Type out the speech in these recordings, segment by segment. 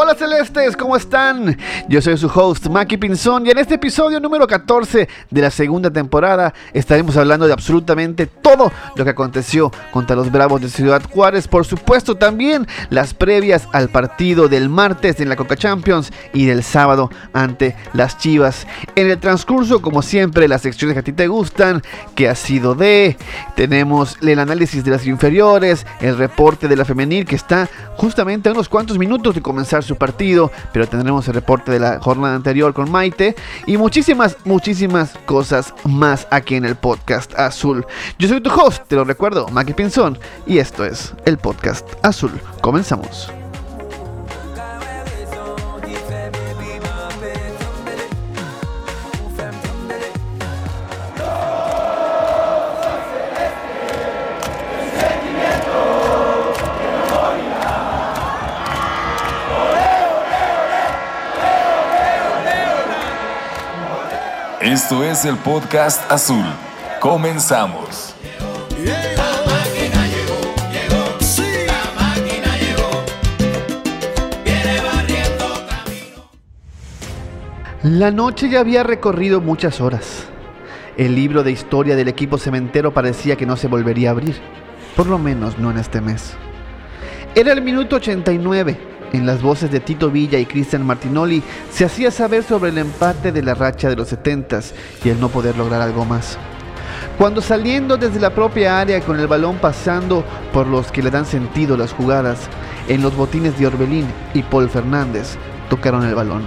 Hola celestes, ¿cómo están? Yo soy su host, Maki Pinzón, y en este episodio número 14 de la segunda temporada estaremos hablando de absolutamente todo lo que aconteció contra los Bravos de Ciudad Juárez. Por supuesto, también las previas al partido del martes en la Coca Champions y del sábado ante las Chivas. En el transcurso, como siempre, las secciones que a ti te gustan, que ha sido de, tenemos el análisis de las inferiores, el reporte de la femenil que está justamente a unos cuantos minutos de comenzar su partido, pero tendremos el reporte de la jornada anterior con Maite y muchísimas, muchísimas cosas más aquí en el podcast azul. Yo soy tu host, te lo recuerdo, Maki Pinzón, y esto es el podcast azul. Comenzamos. Esto es el podcast azul. Comenzamos. La noche ya había recorrido muchas horas. El libro de historia del equipo cementero parecía que no se volvería a abrir, por lo menos no en este mes. Era el minuto 89. En las voces de Tito Villa y Cristian Martinoli se hacía saber sobre el empate de la racha de los 70s y el no poder lograr algo más. Cuando saliendo desde la propia área con el balón pasando por los que le dan sentido las jugadas, en los botines de Orbelín y Paul Fernández tocaron el balón.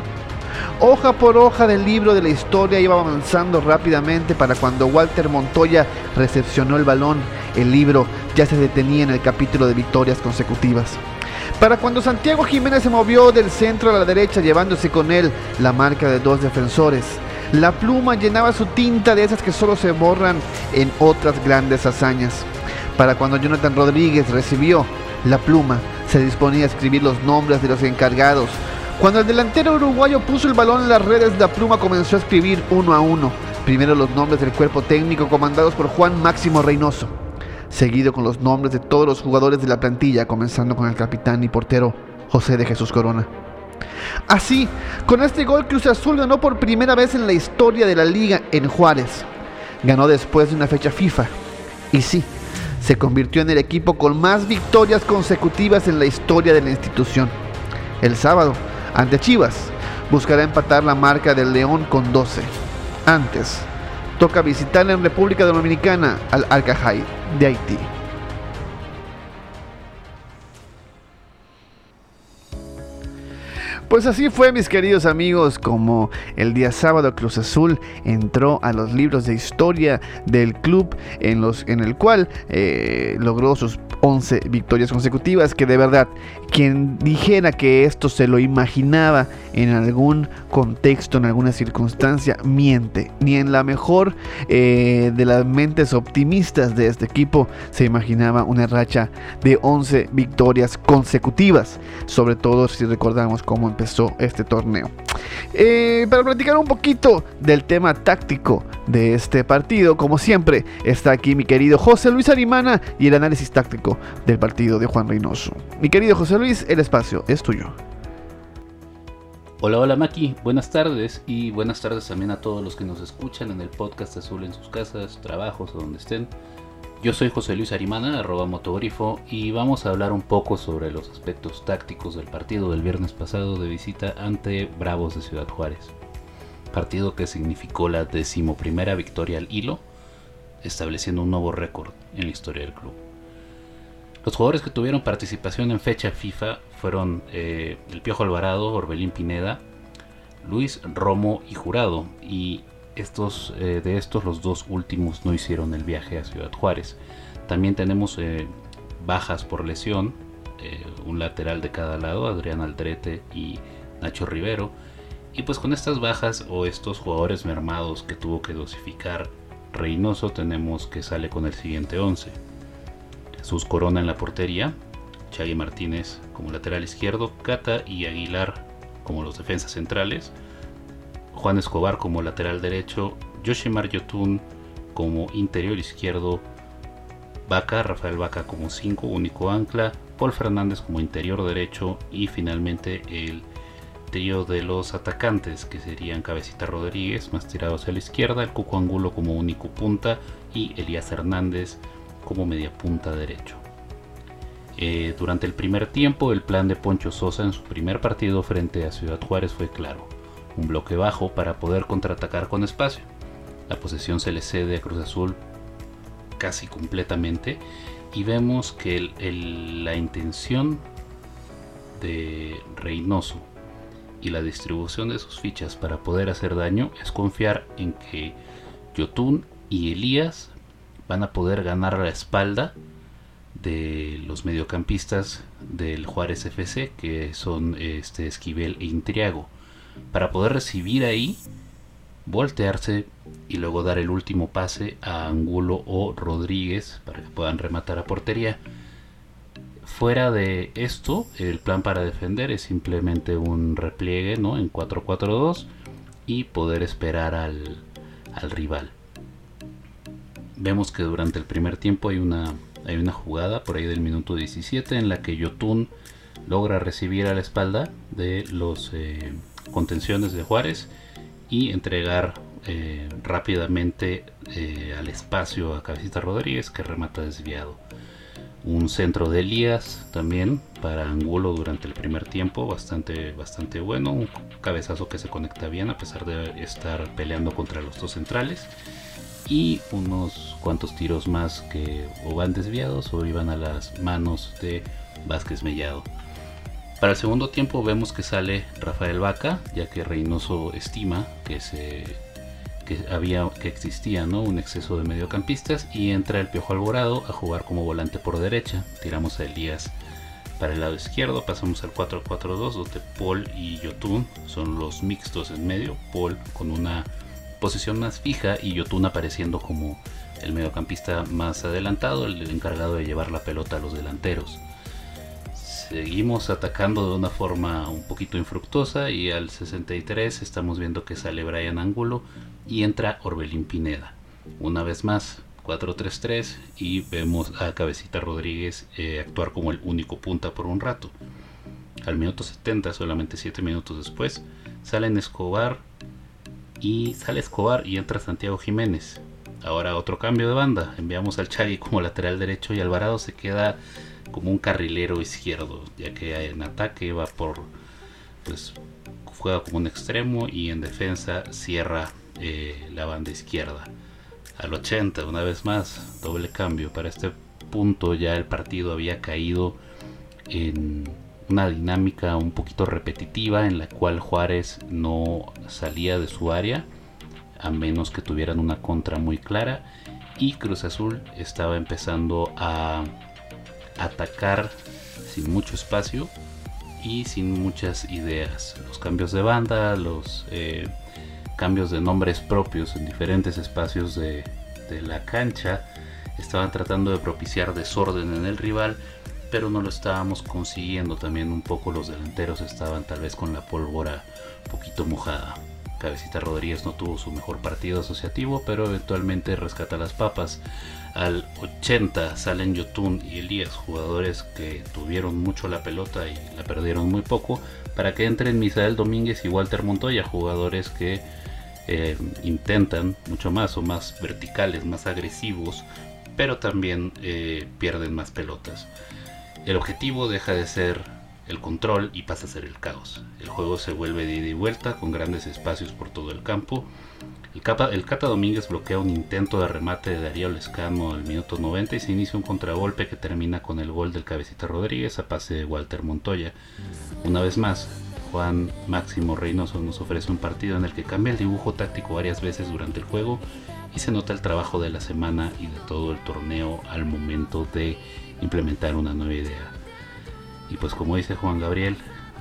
Hoja por hoja del libro de la historia iba avanzando rápidamente para cuando Walter Montoya recepcionó el balón, el libro ya se detenía en el capítulo de victorias consecutivas. Para cuando Santiago Jiménez se movió del centro a la derecha llevándose con él la marca de dos defensores, la pluma llenaba su tinta de esas que solo se borran en otras grandes hazañas. Para cuando Jonathan Rodríguez recibió la pluma, se disponía a escribir los nombres de los encargados. Cuando el delantero uruguayo puso el balón en las redes, la pluma comenzó a escribir uno a uno. Primero los nombres del cuerpo técnico comandados por Juan Máximo Reynoso seguido con los nombres de todos los jugadores de la plantilla, comenzando con el capitán y portero José de Jesús Corona. Así, con este gol Cruz Azul ganó por primera vez en la historia de la liga en Juárez. Ganó después de una fecha FIFA. Y sí, se convirtió en el equipo con más victorias consecutivas en la historia de la institución. El sábado, ante Chivas, buscará empatar la marca del León con 12. Antes, toca visitar en República Dominicana al Alcajay de Haití. Pues así fue, mis queridos amigos, como el día sábado Cruz Azul entró a los libros de historia del club en, los, en el cual eh, logró sus 11 victorias consecutivas, que de verdad, quien dijera que esto se lo imaginaba en algún contexto, en alguna circunstancia, miente. Ni en la mejor eh, de las mentes optimistas de este equipo se imaginaba una racha de 11 victorias consecutivas, sobre todo si recordamos cómo este torneo. Eh, para platicar un poquito del tema táctico de este partido, como siempre, está aquí mi querido José Luis Arimana y el análisis táctico del partido de Juan Reynoso. Mi querido José Luis, el espacio es tuyo. Hola, hola Maki, buenas tardes y buenas tardes también a todos los que nos escuchan en el podcast Azul en sus casas, trabajos o donde estén. Yo soy José Luis Arimana, arroba motogrifo, y vamos a hablar un poco sobre los aspectos tácticos del partido del viernes pasado de visita ante Bravos de Ciudad Juárez. Partido que significó la decimoprimera victoria al hilo, estableciendo un nuevo récord en la historia del club. Los jugadores que tuvieron participación en fecha FIFA fueron eh, el Piojo Alvarado, Orbelín Pineda, Luis Romo y Jurado. Y estos, eh, de estos, los dos últimos no hicieron el viaje a Ciudad Juárez. También tenemos eh, bajas por lesión, un lateral de cada lado, Adrián Aldrete y Nacho Rivero. Y pues con estas bajas o estos jugadores mermados que tuvo que dosificar Reynoso, tenemos que sale con el siguiente 11. Jesús Corona en la portería, Chagui Martínez como lateral izquierdo, Cata y Aguilar como los defensas centrales, Juan Escobar como lateral derecho, Yoshimar Yotun como interior izquierdo, Vaca, Rafael Vaca como 5, único ancla, Paul Fernández como interior derecho y finalmente el trío de los atacantes que serían Cabecita Rodríguez más tirados a la izquierda, el Cuco Angulo como único punta y Elías Hernández como media punta derecho. Eh, durante el primer tiempo el plan de Poncho Sosa en su primer partido frente a Ciudad Juárez fue claro, un bloque bajo para poder contraatacar con espacio. La posesión se le cede a Cruz Azul casi completamente y vemos que la intención de Reynoso y la distribución de sus fichas para poder hacer daño es confiar en que Yotun y Elías van a poder ganar la espalda de los mediocampistas del Juárez FC que son este Esquivel e Intriago para poder recibir ahí voltearse y luego dar el último pase a Angulo o Rodríguez para que puedan rematar a portería. Fuera de esto, el plan para defender es simplemente un repliegue ¿no? en 4-4-2 y poder esperar al, al, rival. Vemos que durante el primer tiempo hay una, hay una jugada por ahí del minuto 17 en la que Yotun logra recibir a la espalda de los eh, contenciones de Juárez y entregar eh, rápidamente eh, al espacio a Cabecita Rodríguez que remata desviado. Un centro de Elías también para Angulo durante el primer tiempo, bastante, bastante bueno. Un cabezazo que se conecta bien a pesar de estar peleando contra los dos centrales. Y unos cuantos tiros más que o van desviados o iban a las manos de Vázquez Mellado. Para el segundo tiempo vemos que sale Rafael Vaca, ya que Reynoso estima que se que había que existía ¿no? un exceso de mediocampistas y entra el Piojo Alborado a jugar como volante por derecha. Tiramos a Elías para el lado izquierdo, pasamos al 4-4-2 donde Paul y Yotun son los mixtos en medio, Paul con una posición más fija y Yotun apareciendo como el mediocampista más adelantado, el encargado de llevar la pelota a los delanteros seguimos atacando de una forma un poquito infructuosa y al 63 estamos viendo que sale Brian Angulo y entra Orbelín Pineda. Una vez más, 4-3-3 y vemos a Cabecita Rodríguez eh, actuar como el único punta por un rato. Al minuto 70, solamente 7 minutos después, salen Escobar y sale Escobar y entra Santiago Jiménez. Ahora otro cambio de banda. Enviamos al Chagui como lateral derecho y Alvarado se queda como un carrilero izquierdo, ya que en ataque va por, pues juega como un extremo y en defensa cierra eh, la banda izquierda. Al 80, una vez más, doble cambio. Para este punto ya el partido había caído en una dinámica un poquito repetitiva en la cual Juárez no salía de su área a menos que tuvieran una contra muy clara y Cruz Azul estaba empezando a atacar sin mucho espacio y sin muchas ideas. Los cambios de banda, los eh, cambios de nombres propios en diferentes espacios de, la cancha estaban tratando de propiciar desorden en el rival, pero no lo estábamos consiguiendo. También un poco los delanteros estaban tal vez con la pólvora un poquito mojada. Cabecita Rodríguez no tuvo su mejor partido asociativo, pero eventualmente rescata las papas. Al 80 salen Yotun y Elías, jugadores que tuvieron mucho la pelota y la perdieron muy poco, para que entren Misael Domínguez y Walter Montoya, jugadores que eh, intentan mucho más o más verticales, más agresivos, pero también eh, pierden más pelotas. El objetivo deja de ser el control y pasa a ser el caos. El juego se vuelve de ida y vuelta con grandes espacios por todo el campo. El, Cata Domínguez bloquea un intento de remate de Darío Lescano al minuto 90 y se inicia un contragolpe que termina con el gol del Cabecita Rodríguez a pase de Walter Montoya. Una vez más, Juan Máximo Reynoso nos ofrece un partido en el que cambia el dibujo táctico varias veces durante el juego y se nota el trabajo de la semana y de todo el torneo al momento de implementar una nueva idea. Y pues como dice Juan Gabriel,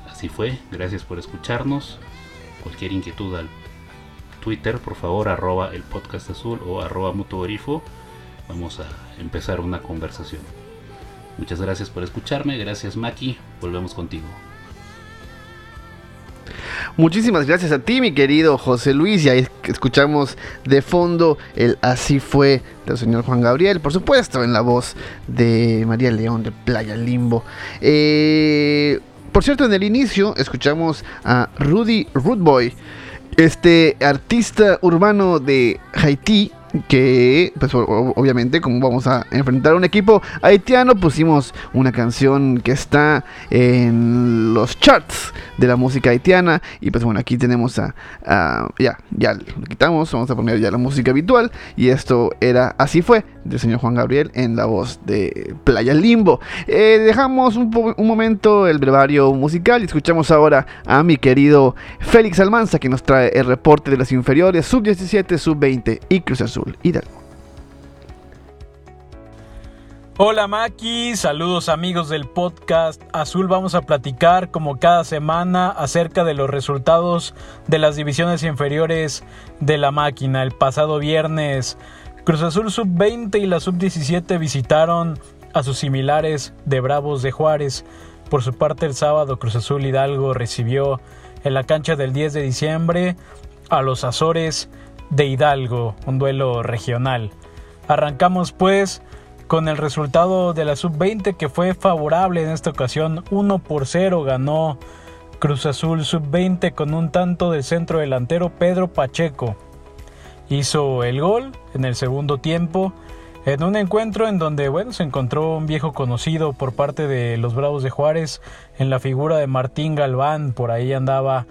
así fue. Gracias por escucharnos. Cualquier inquietud al Twitter, por favor, arroba el podcast azul o arroba mutuorifo. Vamos a empezar una conversación. Muchas gracias por escucharme. Gracias Maki. Volvemos contigo. Muchísimas gracias a ti, mi querido José Luis. Y ahí escuchamos de fondo el Así fue del señor Juan Gabriel, por supuesto, en la voz de María León de Playa Limbo. Eh, por cierto, en el inicio escuchamos a Rudy Rootboy, este artista urbano de Haití que pues obviamente como vamos a enfrentar a un equipo haitiano pusimos una canción que está en los charts de la música haitiana y pues bueno aquí tenemos a, ya ya lo quitamos vamos a poner ya la música habitual y esto era así fue del señor Juan Gabriel en la voz de Playa Limbo eh, dejamos un, momento el brevario musical y escuchamos ahora a mi querido Félix Almanza que nos trae el reporte de las inferiores sub 17 sub 20 y Cruz Azul Hola Maki, saludos amigos del podcast Azul. Vamos a platicar como cada semana acerca de los resultados de las divisiones inferiores de la máquina. El pasado viernes Cruz Azul Sub-20 y la Sub-17 visitaron a sus similares de Bravos de Juárez. Por su parte el sábado Cruz Azul Hidalgo recibió en la cancha del 10 de diciembre a los Azores de Hidalgo, un duelo regional. Arrancamos pues con el resultado de la sub-20 que fue favorable en esta ocasión, 1 por 0 ganó Cruz Azul sub-20 con un tanto del centro delantero Pedro Pacheco. Hizo el gol en el segundo tiempo en un encuentro en donde bueno, se encontró un viejo conocido por parte de los Bravos de Juárez en la figura de Martín Galván, por ahí andaba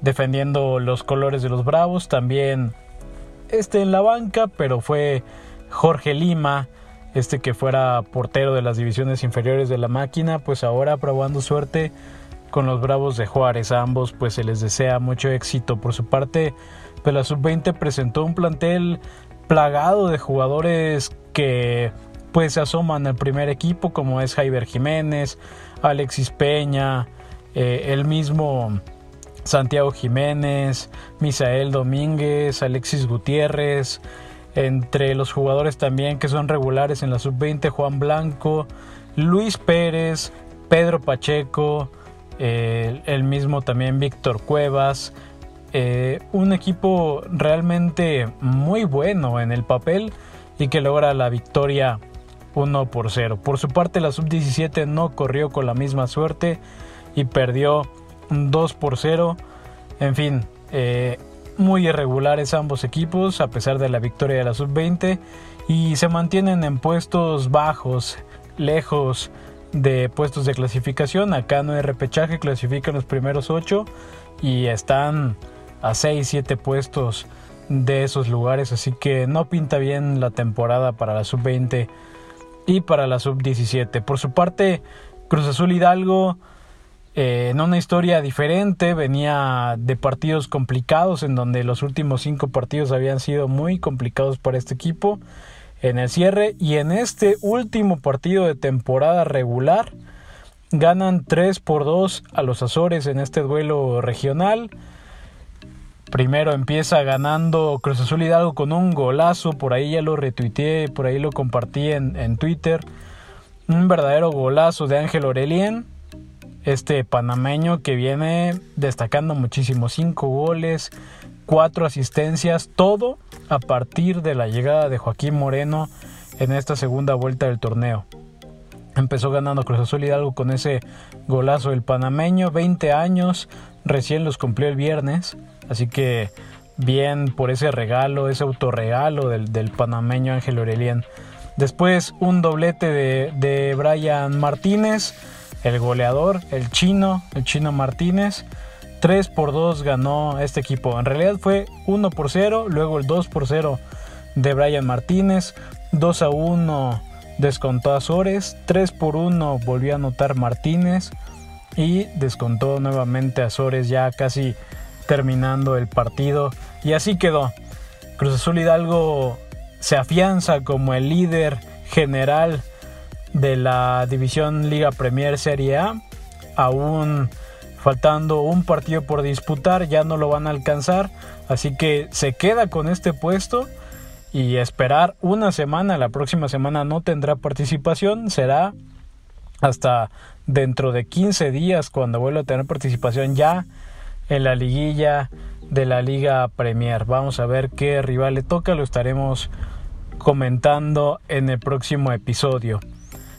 defendiendo los colores de los Bravos, también este en la banca, pero fue Jorge Lima, este que fuera portero de las divisiones inferiores de la máquina, pues ahora probando suerte con los Bravos de Juárez. A ambos pues se les desea mucho éxito. Por su parte, pues la sub-20 presentó un plantel plagado de jugadores que pues se asoman al primer equipo como es Jaiber Jiménez, Alexis Peña, eh, el mismo Santiago Jiménez, Misael Domínguez, Alexis Gutiérrez, entre los jugadores también que son regulares en la sub-20, Juan Blanco, Luis Pérez, Pedro Pacheco, el mismo también Víctor Cuevas. Eh, un equipo realmente muy bueno en el papel y que logra la victoria 1 por 0. Por su parte la sub-17 no corrió con la misma suerte y perdió 2 por 0. En fin, eh, muy irregulares ambos equipos a pesar de la victoria de la sub-20 y se mantienen en puestos bajos, lejos de puestos de clasificación. Acá no hay repechaje, clasifican los primeros 8 y están a 6, 7 puestos de esos lugares, así que no pinta bien la temporada para la sub-20 y para la sub-17. Por su parte, Cruz Azul Hidalgo eh, en una historia diferente, venía de partidos complicados en donde los últimos cinco partidos habían sido muy complicados para este equipo en el cierre y en este último partido de temporada regular ganan 3 por 2 a los Azores en este duelo regional. Primero empieza ganando Cruz Azul Hidalgo con un golazo, por ahí ya lo retuiteé, por ahí lo compartí en, en Twitter. Un verdadero golazo de Ángel Orelien este panameño que viene destacando muchísimo, cinco goles, cuatro asistencias, todo a partir de la llegada de Joaquín Moreno en esta segunda vuelta del torneo. Empezó ganando Cruz Azul Hidalgo con ese golazo del panameño, 20 años, recién los cumplió el viernes, así que bien por ese regalo, ese autorregalo del, del panameño Ángel Aurelien. Después un doblete de, de Brian Martínez, el goleador, el chino, el chino Martínez. 3 por 2 ganó este equipo. En realidad fue 1 por 0, luego el 2 por 0 de Brian Martínez, 2 a 1 descontó Azores, 3 por 1 volvió a anotar Martínez y descontó nuevamente Azores ya casi terminando el partido y así quedó. Cruz Azul Hidalgo se afianza como el líder general de la división Liga Premier Serie A. Aún faltando un partido por disputar, ya no lo van a alcanzar. Así que se queda con este puesto y esperar una semana. La próxima semana no tendrá participación. Será hasta dentro de 15 días cuando vuelva a tener participación ya en la liguilla de la Liga Premier. Vamos a ver qué rival le toca, lo estaremos comentando en el próximo episodio.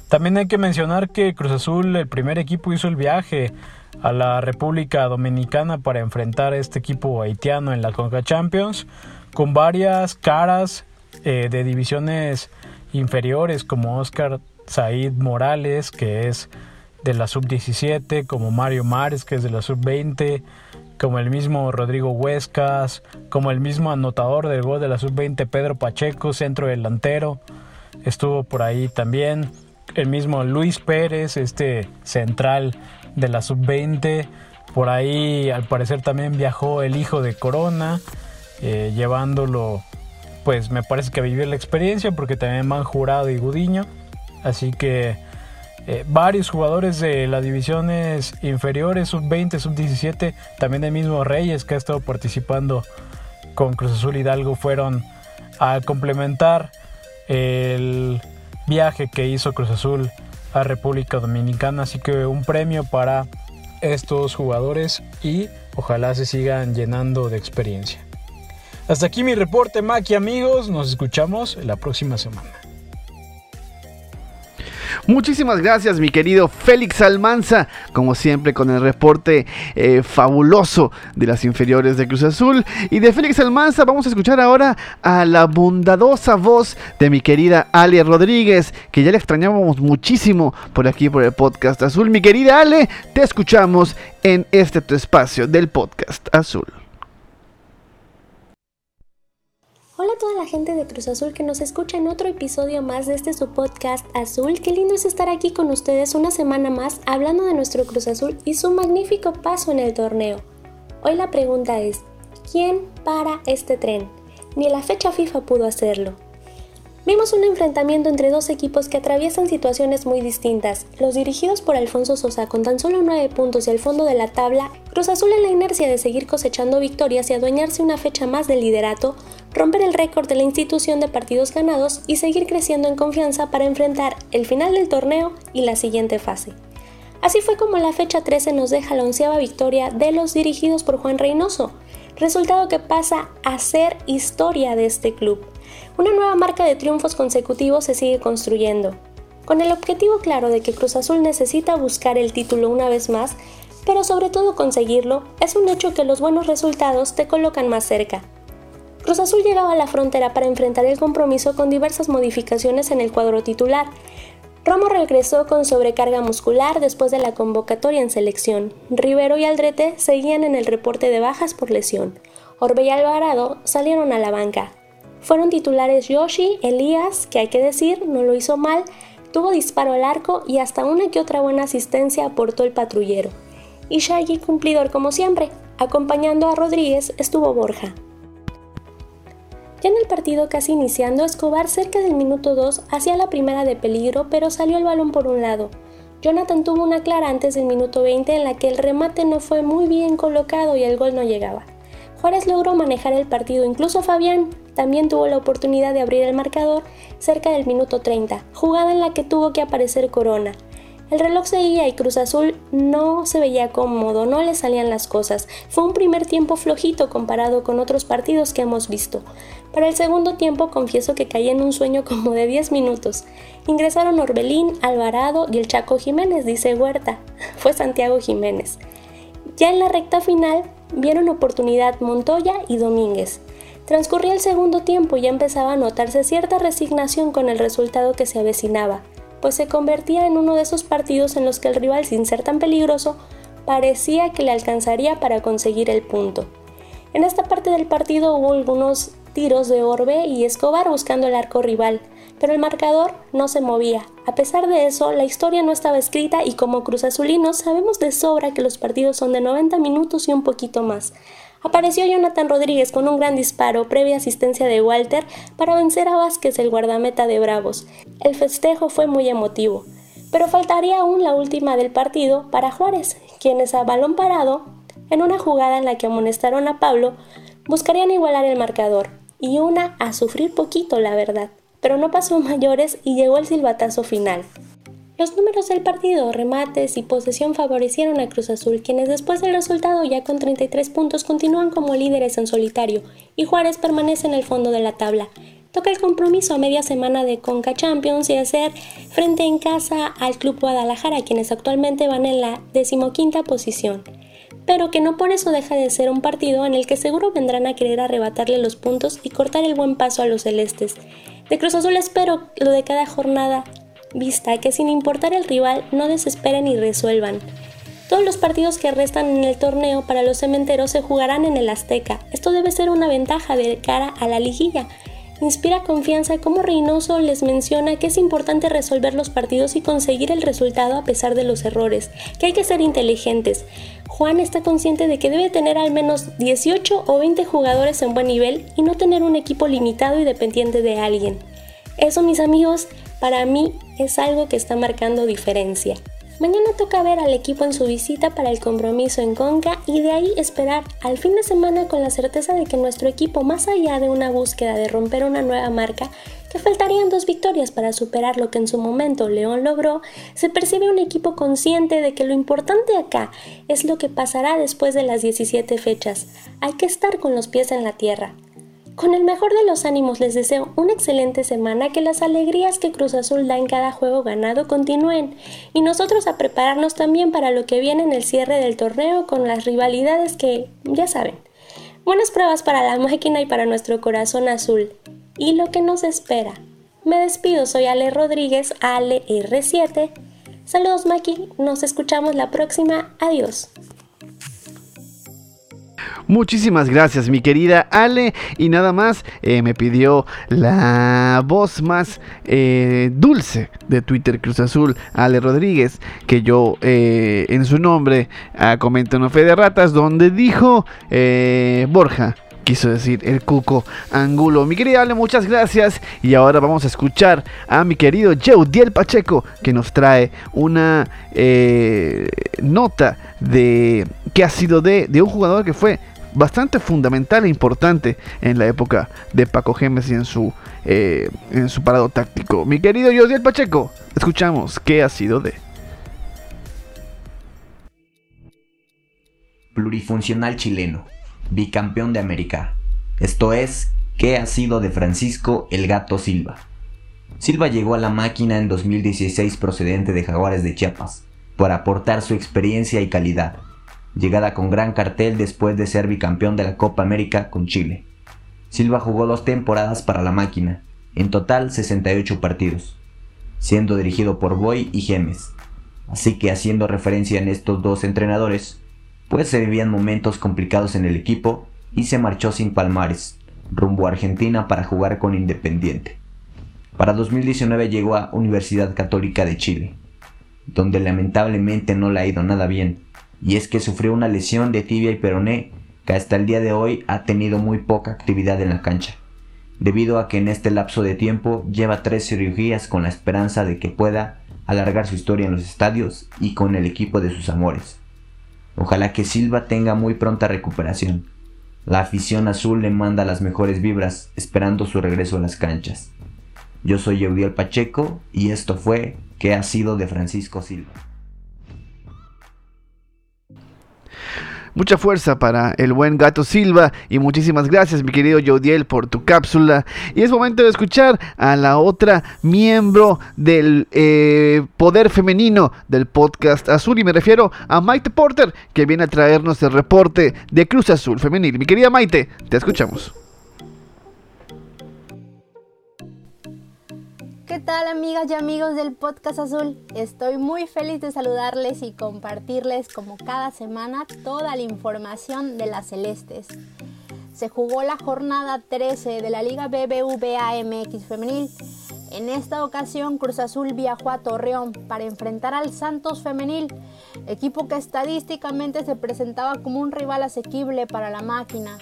También hay que mencionar que Cruz Azul, el primer equipo, hizo el viaje a la República Dominicana para enfrentar a este equipo haitiano en la Conca Champions, con varias caras eh, de divisiones inferiores como Oscar Said Morales, que es de la sub-17, como Mario Mares, que es de la sub-20, como el mismo Rodrigo Huescas, como el mismo anotador del gol de la sub-20 Pedro Pacheco, centro delantero, estuvo por ahí también. El mismo Luis Pérez, este central de la sub-20. Por ahí al parecer también viajó el hijo de Corona, eh, llevándolo, pues me parece que a vivir la experiencia, porque también van Jurado y Gudiño. Así que eh, varios jugadores de las divisiones inferiores, sub-20, sub-17, también el mismo Reyes que ha estado participando con Cruz Azul Hidalgo, fueron a complementar el viaje que hizo Cruz Azul a República Dominicana. Así que un premio para estos jugadores y ojalá se sigan llenando de experiencia. Hasta aquí mi reporte, Maki amigos. Nos escuchamos la próxima semana. Muchísimas gracias, mi querido Félix Almanza, como siempre con el reporte eh, fabuloso de las inferiores de Cruz Azul. Y de Félix Almanza vamos a escuchar ahora a la bondadosa voz de mi querida Ale Rodríguez, que ya le extrañábamos muchísimo por aquí por el podcast Azul. Mi querida Ale, te escuchamos en este tu espacio del podcast Azul. Hola a toda la gente de Cruz Azul que nos escucha en otro episodio más de este su podcast Azul. Qué lindo es estar aquí con ustedes una semana más hablando de nuestro Cruz Azul y su magnífico paso en el torneo. Hoy la pregunta es, ¿quién para este tren? Ni la fecha FIFA pudo hacerlo. Vimos un enfrentamiento entre dos equipos que atraviesan situaciones muy distintas. Los dirigidos por Alfonso Sosa con tan solo 9 puntos y al fondo de la tabla, Cruz Azul en la inercia de seguir cosechando victorias y adueñarse una fecha más del liderato, romper el récord de la institución de partidos ganados y seguir creciendo en confianza para enfrentar el final del torneo y la siguiente fase. Así fue como la fecha 13 nos deja la onceava victoria de los dirigidos por Juan Reynoso, resultado que pasa a ser historia de este club. Una nueva marca de triunfos consecutivos se sigue construyendo, con el objetivo claro de que Cruz Azul necesita buscar el título una vez más, pero sobre todo conseguirlo, es un hecho que los buenos resultados te colocan más cerca. Cruz Azul llegaba a la frontera para enfrentar el compromiso con diversas modificaciones en el cuadro titular. Romo regresó con sobrecarga muscular después de la convocatoria en selección. Rivero y Aldrete seguían en el reporte de bajas por lesión. Orbe y Alvarado salieron a la banca. Fueron titulares Yoshi, Elías, que hay que decir, no lo hizo mal, tuvo disparo al arco y hasta una que otra buena asistencia aportó el patrullero. Y Shaggy cumplidor como siempre, acompañando a Rodríguez estuvo Borja. Ya en el partido casi iniciando, Escobar cerca del minuto 2 hacía la primera de peligro, pero salió el balón por un lado. Jonathan tuvo una clara antes del minuto 20 en la que el remate no fue muy bien colocado y el gol no llegaba. Juárez logró manejar el partido, incluso Fabián también tuvo la oportunidad de abrir el marcador cerca del minuto 30, jugada en la que tuvo que aparecer Corona. El reloj seguía y Cruz Azul no se veía cómodo, no le salían las cosas. Fue un primer tiempo flojito comparado con otros partidos que hemos visto. Para el segundo tiempo confieso que caí en un sueño como de 10 minutos. Ingresaron Orbelín, Alvarado y el Chaco Jiménez, dice Huerta. Fue Santiago Jiménez. Ya en la recta final vieron oportunidad Montoya y Domínguez. Transcurría el segundo tiempo y ya empezaba a notarse cierta resignación con el resultado que se avecinaba, pues se convertía en uno de esos partidos en los que el rival, sin ser tan peligroso, parecía que le alcanzaría para conseguir el punto. En esta parte del partido hubo algunos tiros de Orbe y Escobar buscando el arco rival, pero el marcador no se movía. A pesar de eso, la historia no estaba escrita y como Cruz Azulinos sabemos de sobra que los partidos son de 90 minutos y un poquito más. Apareció Jonathan Rodríguez con un gran disparo previa asistencia de Walter para vencer a Vázquez, el guardameta de Bravos. El festejo fue muy emotivo, pero faltaría aún la última del partido para Juárez, quienes a balón parado, en una jugada en la que amonestaron a Pablo, buscarían igualar el marcador, y una a sufrir poquito, la verdad pero no pasó mayores y llegó el silbatazo final. Los números del partido, remates y posesión favorecieron a Cruz Azul, quienes después del resultado ya con 33 puntos continúan como líderes en solitario y Juárez permanece en el fondo de la tabla. Toca el compromiso a media semana de Conca Champions y hacer frente en casa al Club Guadalajara, quienes actualmente van en la decimoquinta posición. Pero que no por eso deja de ser un partido en el que seguro vendrán a querer arrebatarle los puntos y cortar el buen paso a los celestes. De Cruz Azul espero lo de cada jornada vista que sin importar el rival no desesperen y resuelvan. Todos los partidos que restan en el torneo para los cementeros se jugarán en el Azteca. Esto debe ser una ventaja de cara a la liguilla. Inspira confianza como Reynoso les menciona que es importante resolver los partidos y conseguir el resultado a pesar de los errores, que hay que ser inteligentes. Juan está consciente de que debe tener al menos 18 o 20 jugadores en buen nivel y no tener un equipo limitado y dependiente de alguien. Eso mis amigos para mí es algo que está marcando diferencia. Mañana toca ver al equipo en su visita para el compromiso en Conca y de ahí esperar al fin de semana con la certeza de que nuestro equipo, más allá de una búsqueda de romper una nueva marca, que faltarían dos victorias para superar lo que en su momento León logró, se percibe un equipo consciente de que lo importante acá es lo que pasará después de las 17 fechas. Hay que estar con los pies en la tierra. Con el mejor de los ánimos les deseo una excelente semana, que las alegrías que Cruz Azul da en cada juego ganado continúen y nosotros a prepararnos también para lo que viene en el cierre del torneo con las rivalidades que ya saben. Buenas pruebas para la máquina y para nuestro corazón azul y lo que nos espera. Me despido, soy Ale Rodríguez, Ale R7. Saludos Maki, nos escuchamos la próxima, adiós. Muchísimas gracias, mi querida Ale. Y nada más, eh, me pidió la voz más eh, dulce de Twitter Cruz Azul, Ale Rodríguez, que yo eh, en su nombre comento en Fe de Ratas, donde dijo Borja quiso decir el Cuco Angulo. Mi querida Ale, muchas gracias. Y ahora vamos a escuchar a mi querido Diel Pacheco, que nos trae una nota de que ha sido de, de un jugador que fue bastante fundamental e importante en la época de Paco Gemes y en su, eh, en su parado táctico. Mi querido Josiel Pacheco, escuchamos qué ha sido de. Plurifuncional chileno, bicampeón de América. Esto es, ¿qué ha sido de Francisco el Gato Silva? Silva llegó a la máquina en 2016 procedente de Jaguares de Chiapas, para aportar su experiencia y calidad llegada con gran cartel después de ser bicampeón de la Copa América con Chile. Silva jugó dos temporadas para la máquina, en total 68 partidos, siendo dirigido por Boy y Gemes. Así que haciendo referencia en estos dos entrenadores, pues se vivían momentos complicados en el equipo y se marchó sin palmares, rumbo a Argentina para jugar con Independiente. Para 2019 llegó a Universidad Católica de Chile, donde lamentablemente no le ha ido nada bien, y es que sufrió una lesión de tibia y peroné que hasta el día de hoy ha tenido muy poca actividad en la cancha, debido a que en este lapso de tiempo lleva tres cirugías con la esperanza de que pueda alargar su historia en los estadios y con el equipo de sus amores. Ojalá que Silva tenga muy pronta recuperación. La afición azul le manda las mejores vibras esperando su regreso a las canchas. Yo soy Eudiel Pacheco y esto fue ¿Qué ha sido de Francisco Silva? Mucha fuerza para el buen gato Silva y muchísimas gracias mi querido Jodiel por tu cápsula. Y es momento de escuchar a la otra miembro del eh, poder femenino del podcast Azul y me refiero a Maite Porter que viene a traernos el reporte de Cruz Azul Femenil. Mi querida Maite, te escuchamos. ¿Qué tal amigas y amigos del Podcast Azul? Estoy muy feliz de saludarles y compartirles como cada semana toda la información de las celestes. Se jugó la jornada 13 de la Liga BBVA MX Femenil. En esta ocasión Cruz Azul viajó a Torreón para enfrentar al Santos Femenil, equipo que estadísticamente se presentaba como un rival asequible para la máquina.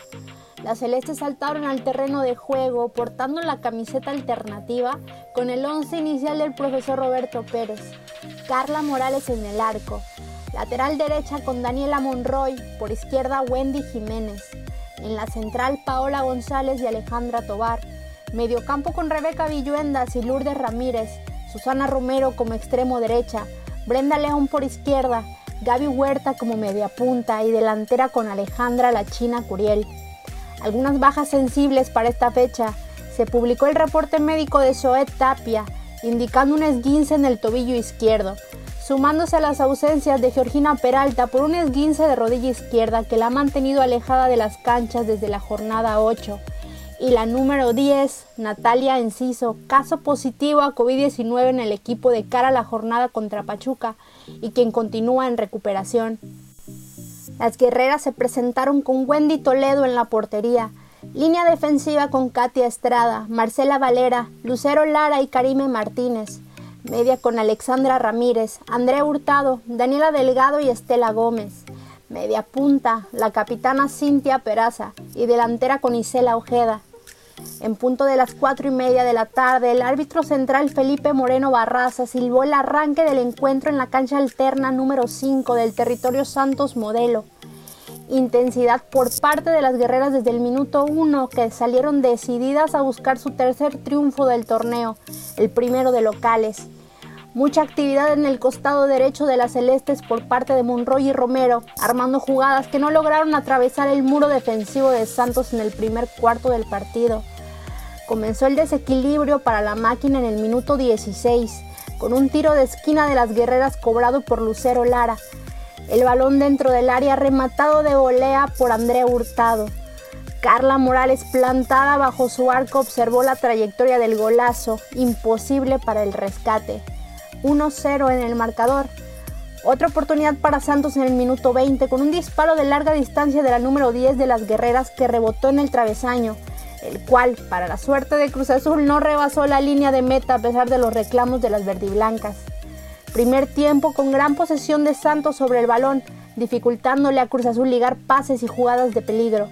Las celestes saltaron al terreno de juego portando la camiseta alternativa con el once inicial del profesor Roberto Pérez, Carla Morales en el arco, lateral derecha con Daniela Monroy, por izquierda Wendy Jiménez, en la central Paola González y Alejandra Tobar, mediocampo con Rebeca Villuendas y Lourdes Ramírez, Susana Romero como extremo derecha, Brenda León por izquierda, Gaby Huerta como media punta y delantera con Alejandra La China Curiel. Algunas bajas sensibles para esta fecha. Se publicó el reporte médico de Zoet Tapia, indicando un esguince en el tobillo izquierdo, sumándose a las ausencias de Georgina Peralta por un esguince de rodilla izquierda que la ha mantenido alejada de las canchas desde la jornada 8. Y la número 10, Natalia Enciso, caso positivo a COVID-19 en el equipo de cara a la jornada contra Pachuca y quien continúa en recuperación. Las guerreras se presentaron con Wendy Toledo en la portería, línea defensiva con Katia Estrada, Marcela Valera, Lucero Lara y Karime Martínez. Media con Alexandra Ramírez, Andrea Hurtado, Daniela Delgado y Estela Gómez, media punta, la capitana Cintia Peraza y delantera con Isela Ojeda. En punto de las cuatro y media de la tarde, el árbitro central Felipe Moreno Barraza silbó el arranque del encuentro en la cancha alterna número 5 del territorio Santos Modelo. Intensidad por parte de las guerreras desde el minuto 1 que salieron decididas a buscar su tercer triunfo del torneo, el primero de locales. Mucha actividad en el costado derecho de las celestes por parte de Monroy y Romero, armando jugadas que no lograron atravesar el muro defensivo de Santos en el primer cuarto del partido. Comenzó el desequilibrio para la máquina en el minuto 16, con un tiro de esquina de las guerreras cobrado por Lucero Lara. El balón dentro del área rematado de volea por Andrea Hurtado. Carla Morales, plantada bajo su arco, observó la trayectoria del golazo, imposible para el rescate. 1-0 en el marcador. Otra oportunidad para Santos en el minuto 20 con un disparo de larga distancia de la número 10 de las guerreras que rebotó en el travesaño, el cual, para la suerte de Cruz Azul, no rebasó la línea de meta a pesar de los reclamos de las verdiblancas. Primer tiempo con gran posesión de Santos sobre el balón, dificultándole a Cruz Azul ligar pases y jugadas de peligro.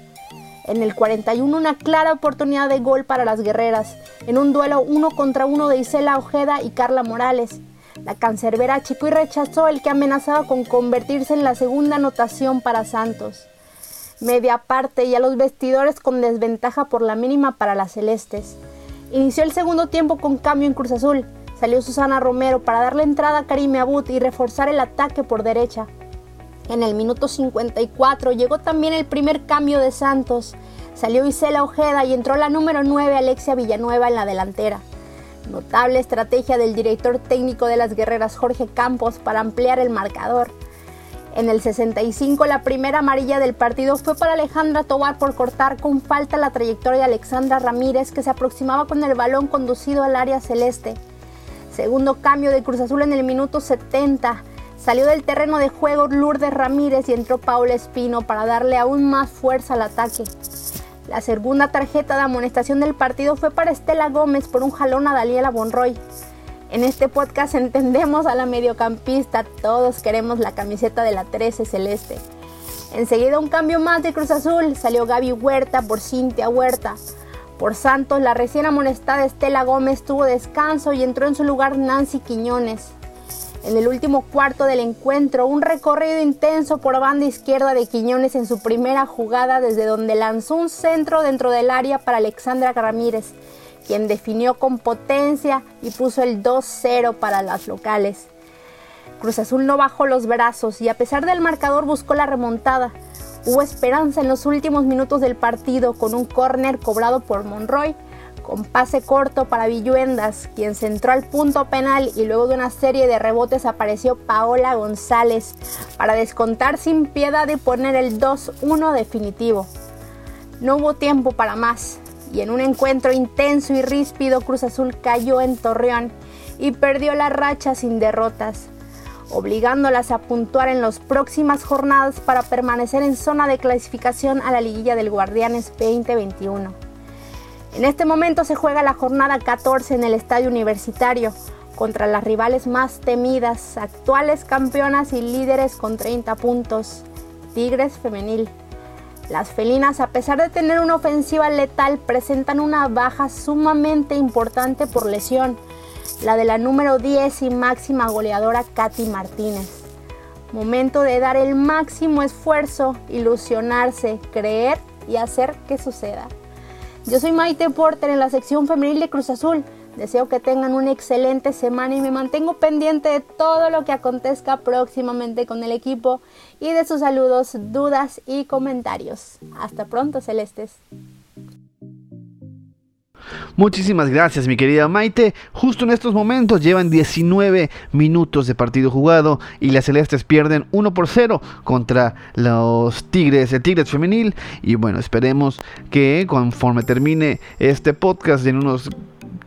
En el 41 una clara oportunidad de gol para las guerreras, en un duelo uno contra uno de Isela Ojeda y Carla Morales, la cancerbera achicó y rechazó el que amenazaba con convertirse en la segunda anotación para Santos. Media parte y a los vestidores con desventaja por la mínima para las celestes. Inició el segundo tiempo con cambio en Cruz Azul. Salió Susana Romero para darle entrada a Karime Abut y reforzar el ataque por derecha. En el minuto 54 llegó también el primer cambio de Santos. Salió Isela Ojeda y entró la número 9 Alexia Villanueva en la delantera. Notable estrategia del director técnico de las guerreras Jorge Campos para ampliar el marcador. En el 65 la primera amarilla del partido fue para Alejandra Tobar por cortar con falta la trayectoria de Alexandra Ramírez que se aproximaba con el balón conducido al área celeste. Segundo cambio de Cruz Azul en el minuto 70. Salió del terreno de juego Lourdes Ramírez y entró Paula Espino para darle aún más fuerza al ataque. La segunda tarjeta de amonestación del partido fue para Estela Gómez por un jalón a Daniela Bonroy. En este podcast entendemos a la mediocampista, todos queremos la camiseta de la 13 celeste. Enseguida un cambio más de Cruz Azul, salió Gaby Huerta por Cintia Huerta. Por Santos, la recién amonestada Estela Gómez tuvo descanso y entró en su lugar Nancy Quiñones. En el último cuarto del encuentro, un recorrido intenso por banda izquierda de Quiñones en su primera jugada desde donde lanzó un centro dentro del área para Alexandra Ramírez, quien definió con potencia y puso el 2-0 para las locales. Cruz Azul no bajó los brazos y a pesar del marcador buscó la remontada. Hubo esperanza en los últimos minutos del partido con un córner cobrado por Monroy con pase corto para Villuendas, quien centró al punto penal y luego de una serie de rebotes apareció Paola González para descontar sin piedad y poner el 2-1 definitivo. No hubo tiempo para más y en un encuentro intenso y ríspido Cruz Azul cayó en Torreón y perdió la racha sin derrotas, obligándolas a puntuar en las próximas jornadas para permanecer en zona de clasificación a la liguilla del Guardianes 2021. En este momento se juega la jornada 14 en el Estadio Universitario contra las rivales más temidas, actuales campeonas y líderes con 30 puntos, Tigres Femenil. Las felinas, a pesar de tener una ofensiva letal, presentan una baja sumamente importante por lesión, la de la número 10 y máxima goleadora Katy Martínez. Momento de dar el máximo esfuerzo, ilusionarse, creer y hacer que suceda. Yo soy Maite Porter en la sección femenil de Cruz Azul. Deseo que tengan una excelente semana y me mantengo pendiente de todo lo que acontezca próximamente con el equipo y de sus saludos, dudas y comentarios. Hasta pronto, Celestes. Muchísimas gracias, mi querida Maite. Justo en estos momentos llevan 19 minutos de partido jugado y las Celestes pierden 1 por 0 contra los Tigres, el Tigres femenil. Y bueno, esperemos que conforme termine este podcast en unos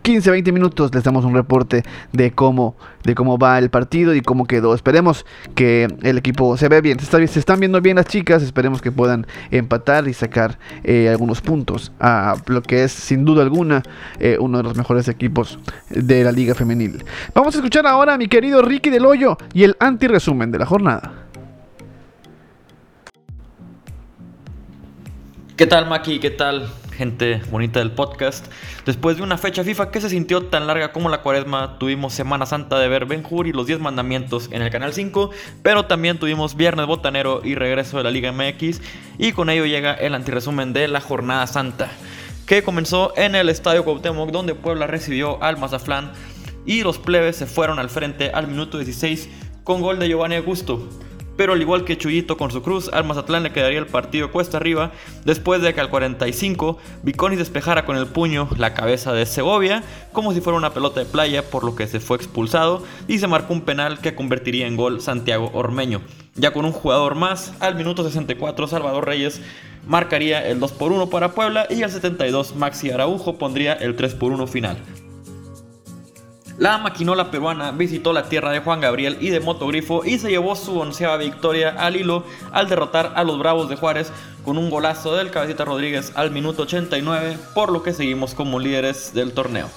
15, 20 minutos les damos un reporte de cómo, de cómo va el partido y cómo quedó. Esperemos que el equipo se ve bien, se, está, se están viendo bien las chicas, esperemos que puedan empatar y sacar eh, algunos puntos a lo que es sin duda alguna eh, uno de los mejores equipos de la liga femenil. Vamos a escuchar ahora a mi querido Ricky del Hoyo y el anti-resumen de la jornada. ¿Qué tal Maki? ¿Qué tal gente bonita del podcast? Después de una fecha FIFA que se sintió tan larga como la cuaresma, tuvimos Semana Santa de ver Ben y los 10 mandamientos en el Canal 5, pero también tuvimos Viernes Botanero y regreso de la Liga MX, y con ello llega el antiresumen de la Jornada Santa, que comenzó en el Estadio Cuauhtémoc, donde Puebla recibió al Mazatlán, y los plebes se fueron al frente al minuto 16 con gol de Giovanni Augusto pero al igual que Chuyito con su cruz, al Mazatlán le quedaría el partido cuesta arriba después de que al 45 Viconis despejara con el puño la cabeza de Segovia como si fuera una pelota de playa, por lo que se fue expulsado y se marcó un penal que convertiría en gol Santiago Ormeño. Ya con un jugador más, al minuto 64 Salvador Reyes marcaría el 2 por 1 para Puebla y al 72 Maxi Araujo pondría el 3 por 1 final. La maquinola peruana visitó la tierra de Juan Gabriel y de Motogrifo y se llevó su onceava victoria al hilo al derrotar a los Bravos de Juárez con un golazo del Cabecita Rodríguez al minuto 89, por lo que seguimos como líderes del torneo.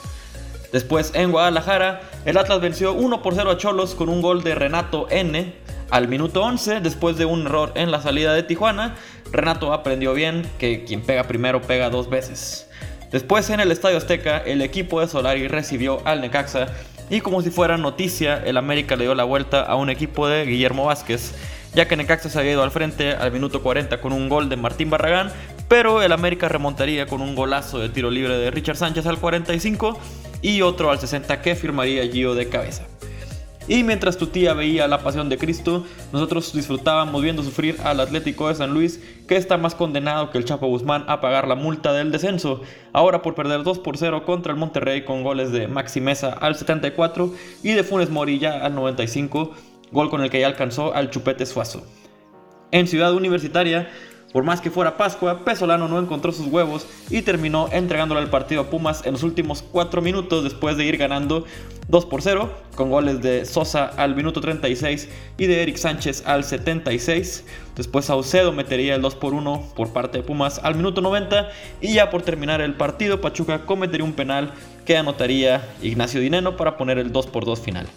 Después en Guadalajara, el Atlas venció 1 por 0 a Cholos con un gol de Renato N. Al minuto 11, después de un error en la salida de Tijuana, Renato aprendió bien que quien pega primero pega dos veces. Después en el Estadio Azteca, el equipo de Solari recibió al Necaxa y como si fuera noticia, el América le dio la vuelta a un equipo de Guillermo Vázquez, ya que Necaxa se había ido al frente al minuto 40 con un gol de Martín Barragán, pero el América remontaría con un golazo de tiro libre de Richard Sánchez al 45 y otro al 60 que firmaría Gio de cabeza. Y mientras tu tía veía la pasión de Cristo, nosotros disfrutábamos viendo sufrir al Atlético de San Luis, que está más condenado que el Chapo Guzmán a pagar la multa del descenso, ahora por perder 2 por 0 contra el Monterrey con goles de Maxi Mesa al 74 y de Funes Morilla al 95, gol con el que ya alcanzó al Chupete Suazo. En Ciudad Universitaria, por más que fuera Pascua, Pesolano no encontró sus huevos y terminó entregándole al partido a Pumas en los últimos 4 minutos después de ir ganando 2 por 0, con goles de Sosa al minuto 36 y de Eric Sánchez al 76. Después Saucedo metería el 2 por 1 por parte de Pumas al minuto 90 y ya por terminar el partido Pachuca cometería un penal que anotaría Ignacio Dineno para poner el 2 por 2 final.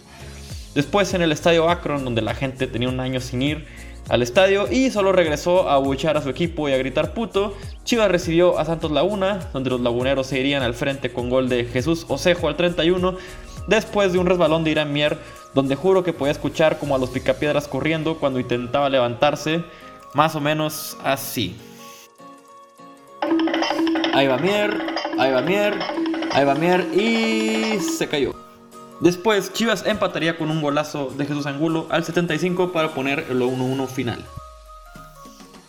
Después en el estadio Akron, donde la gente tenía un año sin ir, al estadio y solo regresó a abuchear a su equipo y a gritar puto. Chivas recibió a Santos Laguna, donde los laguneros se irían al frente con gol de Jesús Osejo al 31, después de un resbalón de Irán Mier, donde juro que podía escuchar como a los picapiedras corriendo cuando intentaba levantarse, más o menos así. Ahí va Mier, ahí va Mier, ahí va Mier y se cayó. Después, Chivas empataría con un golazo de Jesús Angulo al 75 para poner el 1-1 final.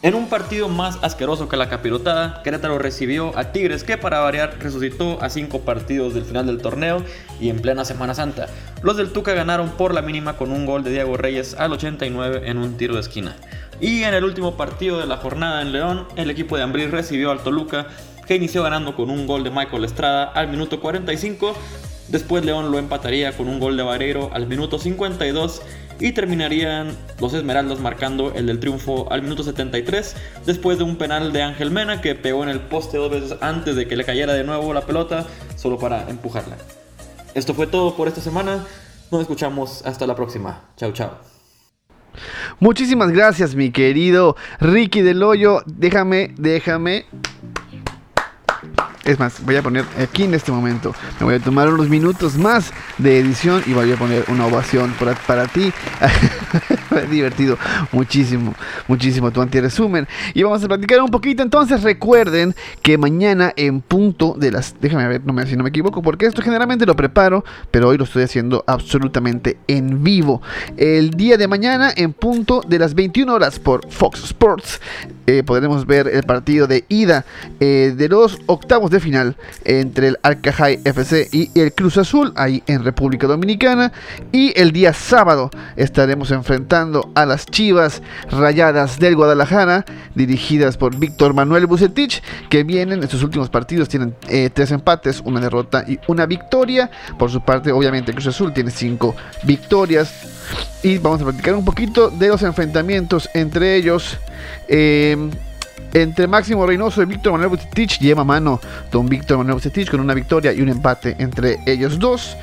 En un partido más asqueroso que la capirotada, Querétaro recibió a Tigres que para variar resucitó a 5 partidos del final del torneo y en plena Semana Santa. Los del Tuca ganaron por la mínima con un gol de Diego Reyes al 89 en un tiro de esquina. Y en el último partido de la jornada en León, el equipo de Ambrí recibió al Toluca que inició ganando con un gol de Michael Estrada al minuto 45 Después León lo empataría con un gol de Vareiro al minuto 52 y terminarían los Esmeraldas marcando el del triunfo al minuto 73 después de un penal de Ángel Mena que pegó en el poste dos veces antes de que le cayera de nuevo la pelota solo para empujarla. Esto fue todo por esta semana. Nos escuchamos hasta la próxima. Chao, chao. Muchísimas gracias, mi querido Ricky del Hoyo. Déjame, déjame es más, voy a poner aquí en este momento, me voy a tomar unos minutos más de edición y voy a poner una ovación para, para ti. divertido muchísimo, muchísimo tu antiresumen. Y vamos a platicar un poquito. Entonces, recuerden que mañana en punto de las. Déjame ver no me, si no me equivoco, porque esto generalmente lo preparo, pero hoy lo estoy haciendo absolutamente en vivo. El día de mañana en punto de las 21 horas por Fox Sports. Eh, podremos ver el partido de ida eh, de los octavos de final entre el Arcajay FC y el Cruz Azul, ahí en República Dominicana. Y el día sábado estaremos enfrentando a las Chivas Rayadas del Guadalajara, dirigidas por Víctor Manuel Bucetich, que vienen en sus últimos partidos, tienen eh, tres empates, una derrota y una victoria. Por su parte, obviamente, Cruz Azul tiene cinco victorias. Y vamos a platicar un poquito de los enfrentamientos entre ellos. Eh, entre Máximo Reynoso y Víctor Manuel Bucetich lleva mano don Víctor Manuel Bucetich con una victoria y un empate entre ellos dos.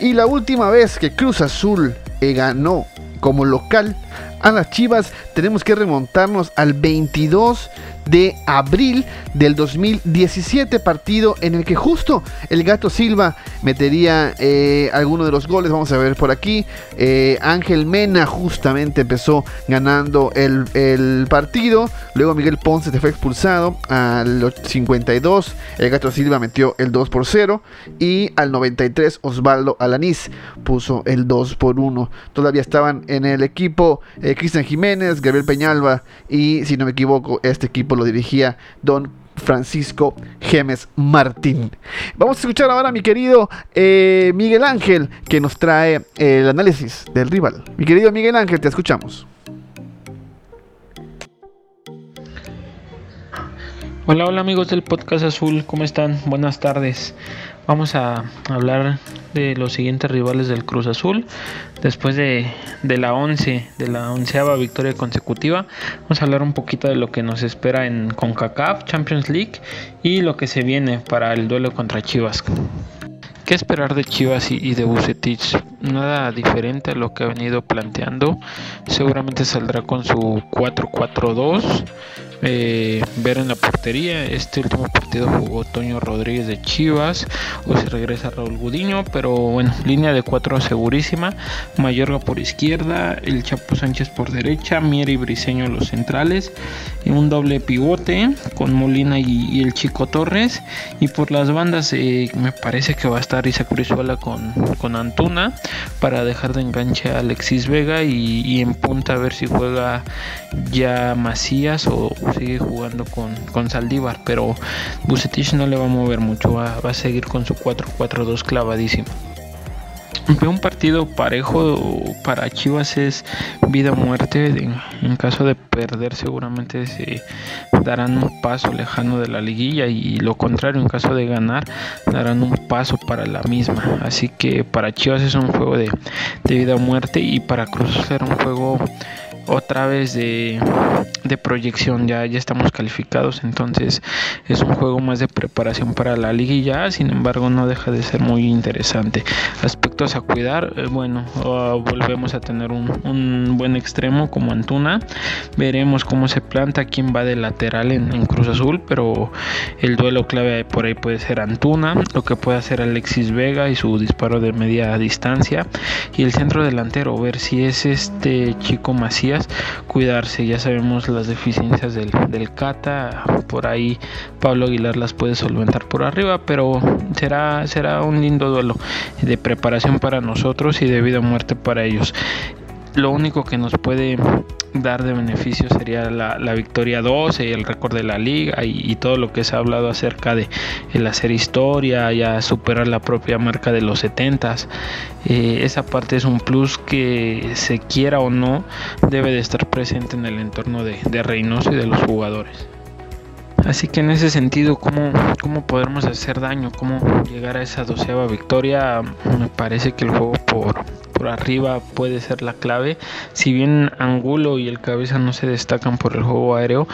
Y la última vez que Cruz Azul eh, ganó como local a las Chivas tenemos que remontarnos al 22 de abril del 2017, partido en el que justo el gato Silva metería eh, alguno de los goles. Vamos a ver por aquí. Eh, Ángel Mena justamente empezó ganando el, el, partido. Luego Miguel Ponce se fue expulsado al 52. El gato Silva metió el 2 por 0. Y al 93 Osvaldo Alanís puso el 2 por 1. Todavía estaban en el equipo eh, Cristian Jiménez, Gabriel Peñalba y si no me equivoco este equipo lo dirigía Don Francisco Gemes Martín. Vamos a escuchar ahora a mi querido eh, Miguel Ángel que nos trae el análisis del rival. Mi querido Miguel Ángel, te escuchamos. Hola, hola amigos del podcast azul, ¿cómo están? Buenas tardes. Vamos a hablar de los siguientes rivales del Cruz Azul. Después de, de, la 11, de la onceava victoria consecutiva, vamos a hablar un poquito de lo que nos espera en CONCACAF, Champions League y lo que se viene para el duelo contra Chivas. ¿Qué esperar de Chivas y de Bucetich? Nada diferente a lo que ha venido planteando. Seguramente saldrá con su 4-4-2. Eh, ver en la portería. Este último partido jugó Toño Rodríguez de Chivas. O si regresa Raúl Gudiño. Pero bueno, línea de 4 segurísima. Mayorga por izquierda. El Chapo Sánchez por derecha. Mier y Briseño los centrales. Y un doble pivote con Molina y, el Chico Torres. Y por las bandas eh, me parece que va a estar Isaac Brizuela con, con Antuna para dejar de enganche a Alexis Vega y, y, en punta a ver si juega ya Macías o sigue jugando con, con, Saldívar. Pero Bucetich no le va a mover mucho, va, va a seguir con su 4-4-2 clavadísimo. Veo un partido parejo para Chivas es vida muerte. En, en, caso de perder, seguramente se darán un paso lejano de la liguilla. Y lo contrario, en caso de ganar, darán un paso para la misma. Así que para Chivas es un juego de, de vida muerte. Y para Cruz será un juego otra vez de, de, proyección ya ya estamos calificados entonces es un juego más de preparación para la liguilla sin embargo no deja de ser muy interesante a cuidar eh, bueno uh, volvemos a tener un, un, buen extremo como Antuna veremos cómo se planta quién va de lateral en, en, Cruz Azul pero el duelo clave por ahí puede ser Antuna lo que puede hacer Alexis Vega y su disparo de media distancia y el centro delantero ver si es este chico Macías cuidarse. Ya sabemos las deficiencias del, del Cata. Por ahí Pablo Aguilar las puede solventar por arriba. Pero será, será un lindo duelo de preparación para nosotros y de vida muerte para ellos. Lo único que nos puede dar de beneficio sería la, victoria 12 y el récord de la liga y, y, todo lo que se ha hablado acerca de el hacer historia, ya superar la propia marca de los 70s. Eh, esa parte es un plus que se quiera o no debe de estar presente en el entorno de, de Reynoso y de los jugadores. Así que en ese sentido, ¿cómo, ¿cómo podremos hacer daño? ¿Cómo llegar a esa doceava victoria? Me parece que el juego por, por arriba puede ser la clave. Si bien Angulo y el cabeza no se destacan por el juego aéreo,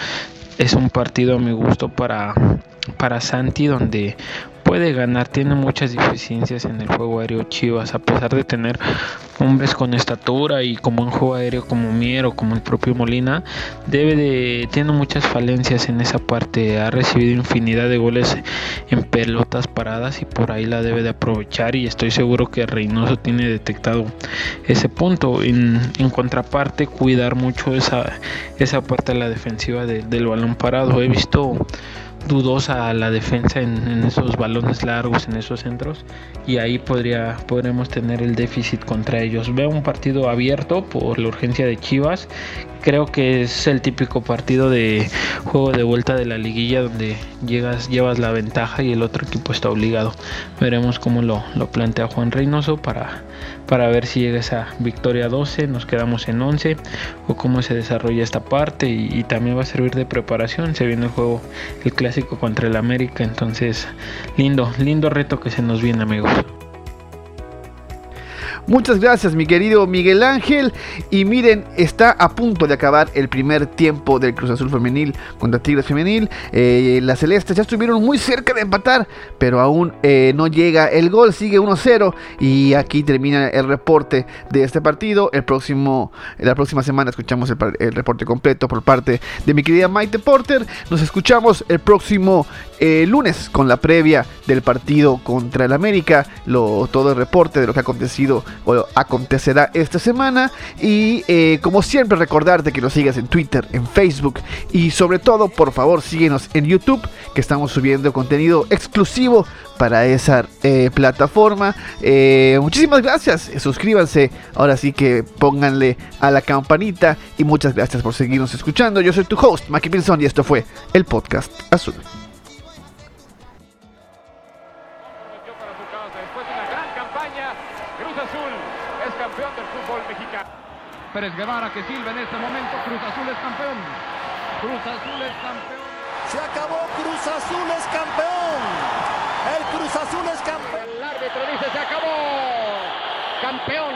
es un partido a mi gusto para, para Santi donde puede ganar. Tiene muchas deficiencias en el juego aéreo Chivas, a pesar de tener hombres con estatura y como un juego aéreo como Mier o como el propio Molina, debe de tiene muchas falencias en esa parte. Ha recibido infinidad de goles en pelotas paradas y por ahí la debe de aprovechar y estoy seguro que Reynoso tiene detectado ese punto. En, contraparte, cuidar mucho esa, esa parte de la defensiva del balón parado. He visto dudosa la defensa en, esos balones largos, en esos centros, y ahí podría, podremos tener el déficit contra ellos. Veo un partido abierto por la urgencia de Chivas. Creo que es el típico partido de juego de vuelta de la liguilla donde llegas, llevas la ventaja y el otro equipo está obligado. Veremos cómo lo, lo plantea Juan Reynoso para, para ver si llega esa victoria 12, nos quedamos en 11 o cómo se desarrolla esta parte y, también va a servir de preparación. Se viene el juego, el clásico contra el América, entonces lindo, lindo reto que se nos viene amigos. Muchas gracias, mi querido Miguel Ángel. Y miren, está a punto de acabar el primer tiempo del Cruz Azul Femenil contra Tigres Femenil. Eh, las Celestes ya estuvieron muy cerca de empatar, pero aún eh, no llega el gol. Sigue 1-0. Y aquí termina el reporte de este partido. El próximo, la próxima semana escuchamos el, reporte completo por parte de mi querida Maite Porter. Nos escuchamos el próximo eh, lunes con la previa del partido contra el América. Todo el reporte de lo que ha acontecido o acontecerá esta semana. Y eh, como siempre recordarte que nos sigas en Twitter, en Facebook y sobre todo por favor síguenos en YouTube que estamos subiendo contenido exclusivo para esa eh, plataforma. Eh, muchísimas gracias, suscríbanse, ahora sí que pónganle a la campanita y muchas gracias por seguirnos escuchando. Yo soy tu host, Mackie Pilson y esto fue el podcast azul. Pérez Guevara que silba en este momento. Cruz Azul es campeón. Cruz Azul es campeón. Se acabó. Cruz Azul es campeón. El Cruz Azul es campeón. El árbitro dice se acabó. Campeón.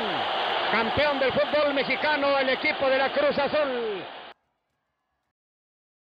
Campeón del fútbol mexicano el equipo de la Cruz Azul.